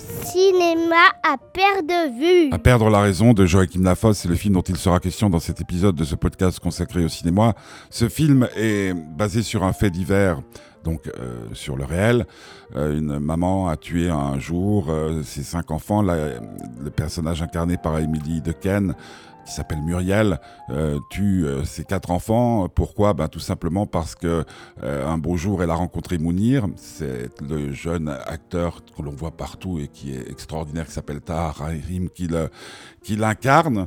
cinéma à perdre vue. À perdre la raison de Joachim Lafosse, c'est le film dont il sera question dans cet épisode de ce podcast consacré au cinéma. Ce film est basé sur un fait divers donc euh, sur le réel. Euh, une maman a tué un jour euh, ses cinq enfants. le personnage incarné par Emily Dequesne qui s'appelle Muriel, tue ses quatre enfants. Pourquoi? Ben, Tout simplement parce que un beau jour, elle a rencontré Mounir. C'est le jeune acteur que l'on voit partout et qui est extraordinaire, qui s'appelle Tahar Rahim, qui l'incarne.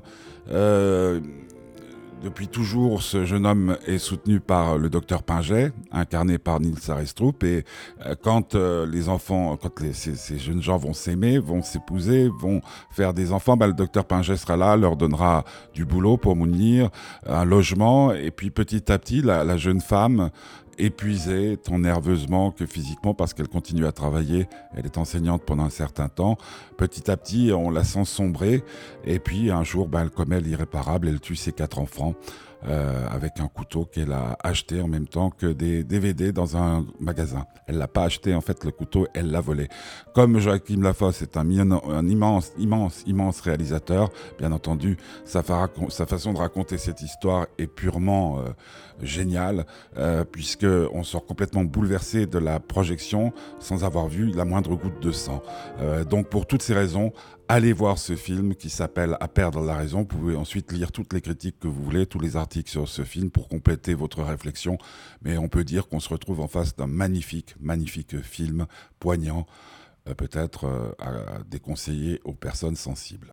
Depuis toujours, ce jeune homme est soutenu par le docteur Pinget, incarné par Nils Arestrup. Et euh, quand euh, les enfants, quand ces, jeunes gens vont s'aimer, vont s'épouser, vont faire des enfants, bah, le docteur Pinget sera là, leur donnera du boulot pour Mounir, un logement. Et puis petit à petit, la jeune femme épuisée, tant nerveusement que physiquement, parce qu'elle continue à travailler. Elle est enseignante pendant un certain temps. Petit à petit, on la sent sombrer. Et puis, un jour, ben, elle commet l'irréparable. Elle tue ses quatre enfants. Euh, avec un couteau qu'elle a acheté en même temps que des DVD dans un magasin. Elle l'a pas acheté en fait le couteau, elle l'a volé. Comme Joachim Lafosse est un, immense, immense, immense réalisateur, bien entendu, sa, sa, façon de raconter cette histoire est purement euh, géniale, euh, puisque on sort complètement bouleversé de la projection sans avoir vu la moindre goutte de sang. Euh, donc pour toutes ces raisons, allez voir ce film qui s'appelle À perdre la raison. Vous pouvez ensuite lire toutes les critiques que vous voulez, tous les articles sur ce film pour compléter votre réflexion. Mais on peut dire qu'on se retrouve en face d'un magnifique, magnifique film, poignant, euh, peut-être euh, à déconseiller aux personnes sensibles.